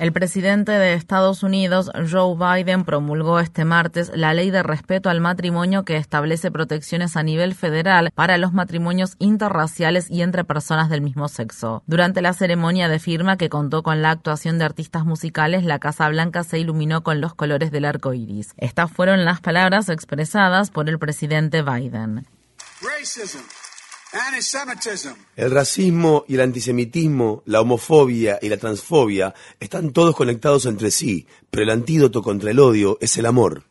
El presidente de Estados Unidos, Joe Biden, promulgó este martes la ley de respeto al matrimonio que establece protecciones a nivel federal para los matrimonios interraciales y entre personas del mismo sexo. Durante la ceremonia de firma que contó con la actuación de artistas musicales, la Casa Blanca se iluminó con los colores del arco iris. Estas fueron las palabras expresadas por el presidente Biden. El racismo y el antisemitismo, la homofobia y la transfobia están todos conectados entre sí, pero el antídoto contra el odio es el amor.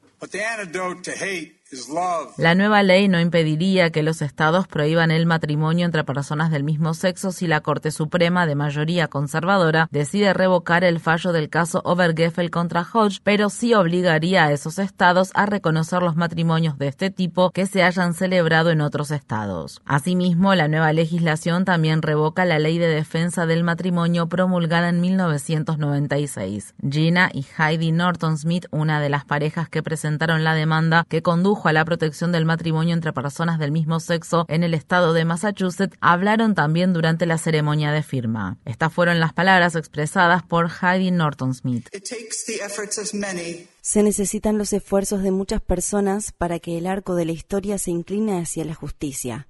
La nueva ley no impediría que los estados prohíban el matrimonio entre personas del mismo sexo si la Corte Suprema, de mayoría conservadora, decide revocar el fallo del caso Obergefell contra Hodge, pero sí obligaría a esos estados a reconocer los matrimonios de este tipo que se hayan celebrado en otros estados. Asimismo, la nueva legislación también revoca la ley de defensa del matrimonio promulgada en 1996. Gina y Heidi Norton Smith, una de las parejas que presentaron la demanda que condujo a la protección del matrimonio entre personas del mismo sexo en el estado de Massachusetts hablaron también durante la ceremonia de firma. Estas fueron las palabras expresadas por Heidi Norton Smith. Se necesitan los esfuerzos de muchas personas para que el arco de la historia se incline hacia la justicia.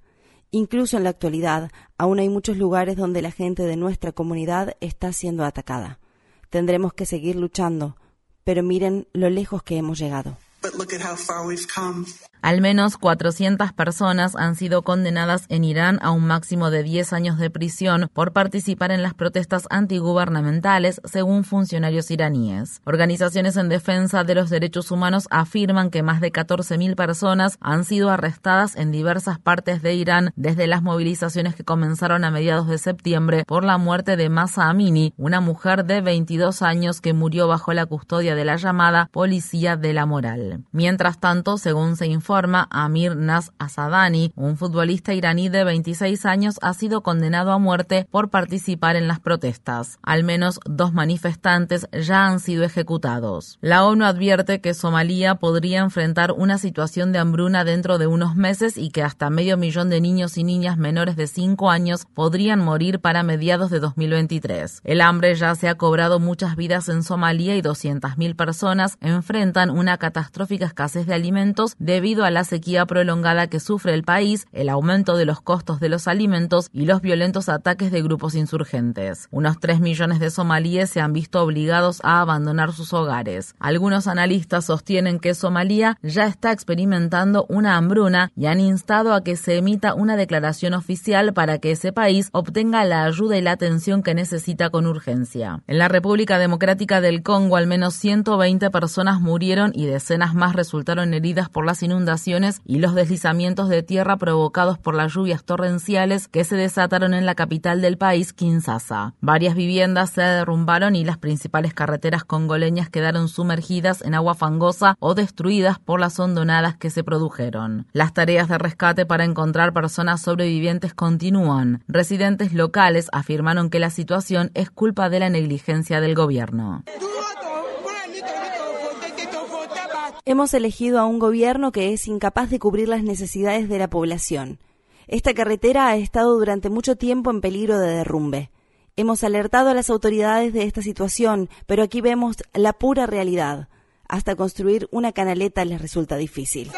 Incluso en la actualidad, aún hay muchos lugares donde la gente de nuestra comunidad está siendo atacada. Tendremos que seguir luchando, pero miren lo lejos que hemos llegado. but look at how far we've come. Al menos 400 personas han sido condenadas en Irán a un máximo de 10 años de prisión por participar en las protestas antigubernamentales, según funcionarios iraníes. Organizaciones en defensa de los derechos humanos afirman que más de 14.000 personas han sido arrestadas en diversas partes de Irán desde las movilizaciones que comenzaron a mediados de septiembre por la muerte de Masa Amini, una mujer de 22 años que murió bajo la custodia de la llamada Policía de la Moral. Mientras tanto, según se informa, Amir Nas Asadani, un futbolista iraní de 26 años, ha sido condenado a muerte por participar en las protestas. Al menos dos manifestantes ya han sido ejecutados. La ONU advierte que Somalia podría enfrentar una situación de hambruna dentro de unos meses y que hasta medio millón de niños y niñas menores de 5 años podrían morir para mediados de 2023. El hambre ya se ha cobrado muchas vidas en Somalia y 200.000 personas enfrentan una catástrofe escasez de alimentos debido a la sequía prolongada que sufre el país, el aumento de los costos de los alimentos y los violentos ataques de grupos insurgentes. Unos 3 millones de somalíes se han visto obligados a abandonar sus hogares. Algunos analistas sostienen que Somalia ya está experimentando una hambruna y han instado a que se emita una declaración oficial para que ese país obtenga la ayuda y la atención que necesita con urgencia. En la República Democrática del Congo al menos 120 personas murieron y decenas más resultaron heridas por las inundaciones y los deslizamientos de tierra provocados por las lluvias torrenciales que se desataron en la capital del país, Kinshasa. Varias viviendas se derrumbaron y las principales carreteras congoleñas quedaron sumergidas en agua fangosa o destruidas por las hondonadas que se produjeron. Las tareas de rescate para encontrar personas sobrevivientes continúan. Residentes locales afirmaron que la situación es culpa de la negligencia del gobierno. Hemos elegido a un gobierno que es incapaz de cubrir las necesidades de la población. Esta carretera ha estado durante mucho tiempo en peligro de derrumbe. Hemos alertado a las autoridades de esta situación, pero aquí vemos la pura realidad. Hasta construir una canaleta les resulta difícil.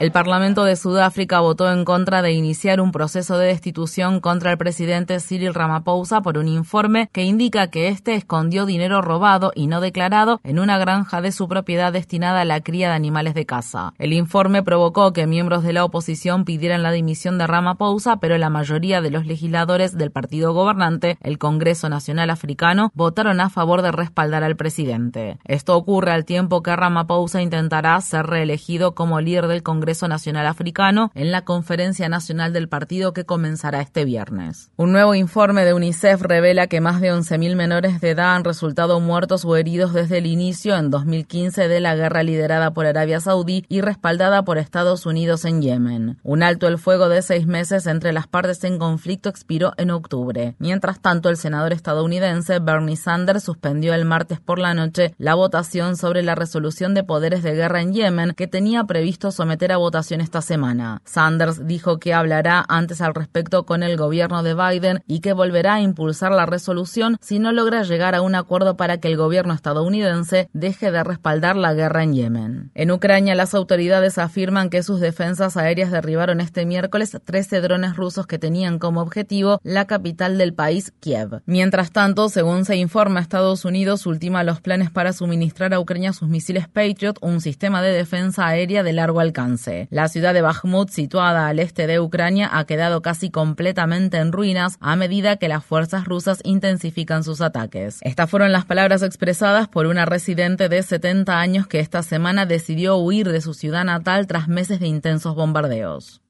El Parlamento de Sudáfrica votó en contra de iniciar un proceso de destitución contra el presidente Cyril Ramaphosa por un informe que indica que éste escondió dinero robado y no declarado en una granja de su propiedad destinada a la cría de animales de caza. El informe provocó que miembros de la oposición pidieran la dimisión de Ramaphosa, pero la mayoría de los legisladores del partido gobernante, el Congreso Nacional Africano, votaron a favor de respaldar al presidente. Esto ocurre al tiempo que Ramaphosa intentará ser reelegido como líder del Congreso Nacional Africano en la Conferencia Nacional del Partido que comenzará este viernes. Un nuevo informe de UNICEF revela que más de 11.000 menores de edad han resultado muertos o heridos desde el inicio en 2015 de la guerra liderada por Arabia Saudí y respaldada por Estados Unidos en Yemen. Un alto el fuego de seis meses entre las partes en conflicto expiró en octubre. Mientras tanto, el senador estadounidense Bernie Sanders suspendió el martes por la noche la votación sobre la resolución de poderes de guerra en Yemen que tenía previsto someter a votación esta semana. Sanders dijo que hablará antes al respecto con el gobierno de Biden y que volverá a impulsar la resolución si no logra llegar a un acuerdo para que el gobierno estadounidense deje de respaldar la guerra en Yemen. En Ucrania, las autoridades afirman que sus defensas aéreas derribaron este miércoles 13 drones rusos que tenían como objetivo la capital del país, Kiev. Mientras tanto, según se informa, Estados Unidos ultima los planes para suministrar a Ucrania sus misiles Patriot, un sistema de defensa aérea de largo alcance. La ciudad de Bakhmut, situada al este de Ucrania, ha quedado casi completamente en ruinas a medida que las fuerzas rusas intensifican sus ataques. Estas fueron las palabras expresadas por una residente de 70 años que esta semana decidió huir de su ciudad natal tras meses de intensos bombardeos.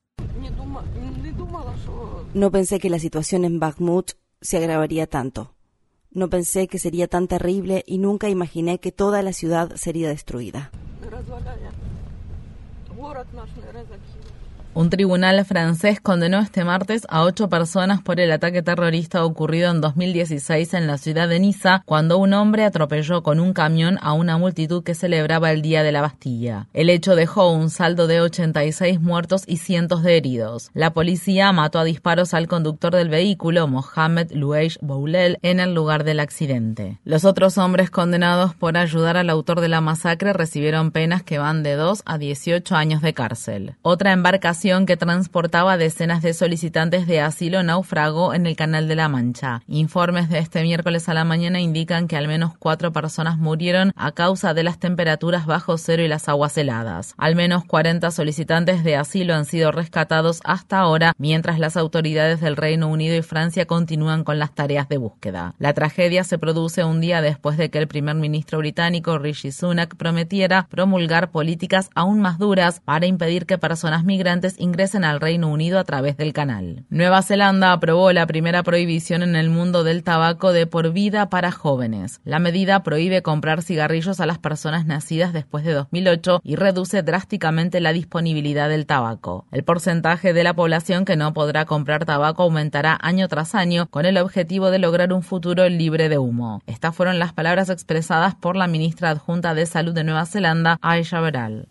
No pensé que la situación en Bakhmut se agravaría tanto. No pensé que sería tan terrible y nunca imaginé que toda la ciudad sería destruida. город наш не разобьют. Un tribunal francés condenó este martes a ocho personas por el ataque terrorista ocurrido en 2016 en la ciudad de Niza, cuando un hombre atropelló con un camión a una multitud que celebraba el Día de la Bastilla. El hecho dejó un saldo de 86 muertos y cientos de heridos. La policía mató a disparos al conductor del vehículo, Mohamed Louej Boulel, en el lugar del accidente. Los otros hombres condenados por ayudar al autor de la masacre recibieron penas que van de 2 a 18 años de cárcel. Otra embarcación que transportaba decenas de solicitantes de asilo naufragó en el Canal de la Mancha. Informes de este miércoles a la mañana indican que al menos cuatro personas murieron a causa de las temperaturas bajo cero y las aguas heladas. Al menos 40 solicitantes de asilo han sido rescatados hasta ahora, mientras las autoridades del Reino Unido y Francia continúan con las tareas de búsqueda. La tragedia se produce un día después de que el primer ministro británico Rishi Sunak prometiera promulgar políticas aún más duras para impedir que personas migrantes ingresen al Reino Unido a través del canal. Nueva Zelanda aprobó la primera prohibición en el mundo del tabaco de por vida para jóvenes. La medida prohíbe comprar cigarrillos a las personas nacidas después de 2008 y reduce drásticamente la disponibilidad del tabaco. El porcentaje de la población que no podrá comprar tabaco aumentará año tras año con el objetivo de lograr un futuro libre de humo. Estas fueron las palabras expresadas por la ministra adjunta de Salud de Nueva Zelanda, Aisha Beral.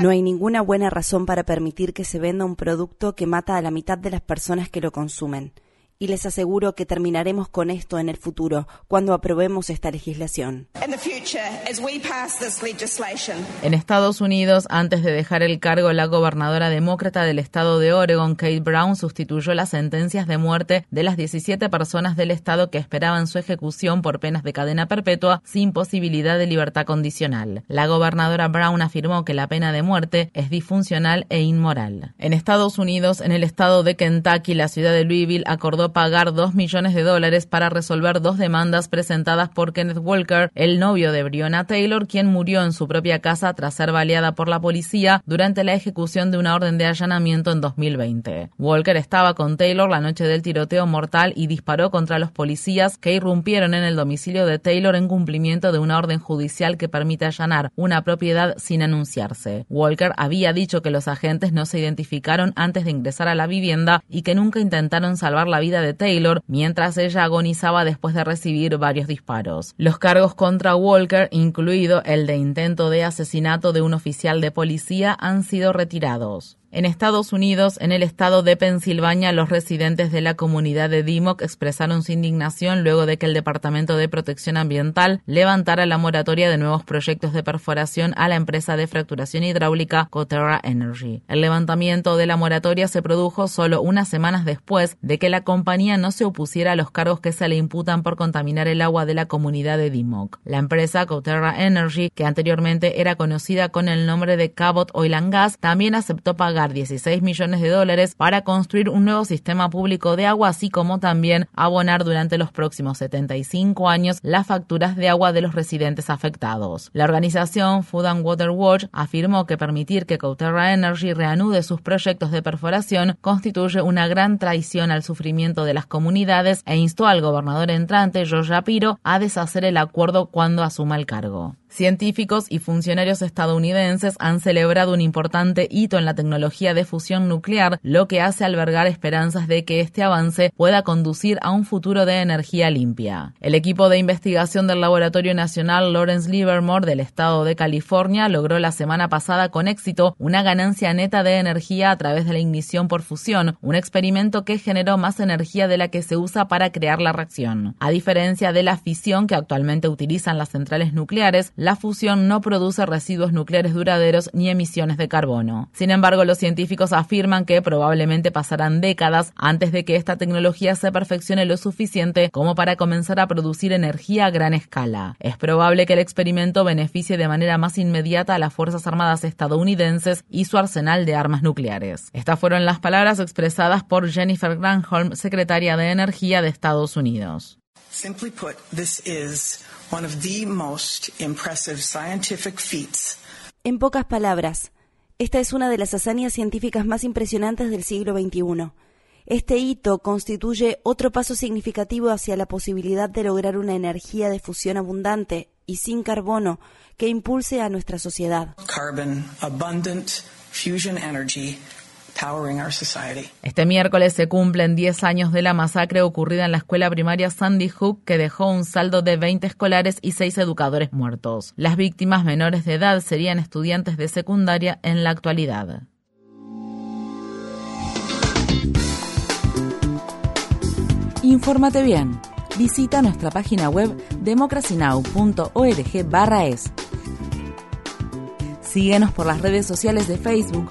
No hay ninguna buena razón para permitir que se venda un producto que mata a la mitad de las personas que lo consumen y les aseguro que terminaremos con esto en el futuro cuando aprobemos esta legislación. En Estados Unidos, antes de dejar el cargo, la gobernadora demócrata del estado de Oregon, Kate Brown, sustituyó las sentencias de muerte de las 17 personas del estado que esperaban su ejecución por penas de cadena perpetua sin posibilidad de libertad condicional. La gobernadora Brown afirmó que la pena de muerte es disfuncional e inmoral. En Estados Unidos, en el estado de Kentucky, la ciudad de Louisville acordó pagar dos millones de dólares para resolver dos demandas presentadas por Kenneth Walker, el novio de Breonna Taylor, quien murió en su propia casa tras ser baleada por la policía durante la ejecución de una orden de allanamiento en 2020. Walker estaba con Taylor la noche del tiroteo mortal y disparó contra los policías que irrumpieron en el domicilio de Taylor en cumplimiento de una orden judicial que permite allanar una propiedad sin anunciarse. Walker había dicho que los agentes no se identificaron antes de ingresar a la vivienda y que nunca intentaron salvar la vida de Taylor mientras ella agonizaba después de recibir varios disparos. Los cargos contra Walker, incluido el de intento de asesinato de un oficial de policía, han sido retirados. En Estados Unidos, en el estado de Pensilvania, los residentes de la comunidad de Dimock expresaron su indignación luego de que el Departamento de Protección Ambiental levantara la moratoria de nuevos proyectos de perforación a la empresa de fracturación hidráulica Coterra Energy. El levantamiento de la moratoria se produjo solo unas semanas después de que la compañía no se opusiera a los cargos que se le imputan por contaminar el agua de la comunidad de Dimock. La empresa Coterra Energy, que anteriormente era conocida con el nombre de Cabot Oil and Gas, también aceptó pagar 16 millones de dólares para construir un nuevo sistema público de agua, así como también abonar durante los próximos 75 años las facturas de agua de los residentes afectados. La organización Food and Water Watch afirmó que permitir que Cauterra Energy reanude sus proyectos de perforación constituye una gran traición al sufrimiento de las comunidades e instó al gobernador entrante, George Shapiro, a deshacer el acuerdo cuando asuma el cargo. Científicos y funcionarios estadounidenses han celebrado un importante hito en la tecnología de fusión nuclear, lo que hace albergar esperanzas de que este avance pueda conducir a un futuro de energía limpia. El equipo de investigación del Laboratorio Nacional Lawrence Livermore del estado de California logró la semana pasada con éxito una ganancia neta de energía a través de la ignición por fusión, un experimento que generó más energía de la que se usa para crear la reacción. A diferencia de la fisión que actualmente utilizan las centrales nucleares, la fusión no produce residuos nucleares duraderos ni emisiones de carbono. Sin embargo, los científicos afirman que probablemente pasarán décadas antes de que esta tecnología se perfeccione lo suficiente como para comenzar a producir energía a gran escala. Es probable que el experimento beneficie de manera más inmediata a las Fuerzas Armadas estadounidenses y su arsenal de armas nucleares. Estas fueron las palabras expresadas por Jennifer Granholm, secretaria de Energía de Estados Unidos. Simply put, this is one of the most impressive scientific feats. En pocas palabras, esta es una de las hazañas científicas más impresionantes del siglo XXI. Este hito constituye otro paso significativo hacia la posibilidad de lograr una energía de fusión abundante y sin carbono que impulse a nuestra sociedad. Carbon abundant fusion energy este miércoles se cumplen 10 años de la masacre ocurrida en la escuela primaria Sandy Hook que dejó un saldo de 20 escolares y 6 educadores muertos. Las víctimas menores de edad serían estudiantes de secundaria en la actualidad. Infórmate bien. Visita nuestra página web democracynow.org/es. Síguenos por las redes sociales de Facebook,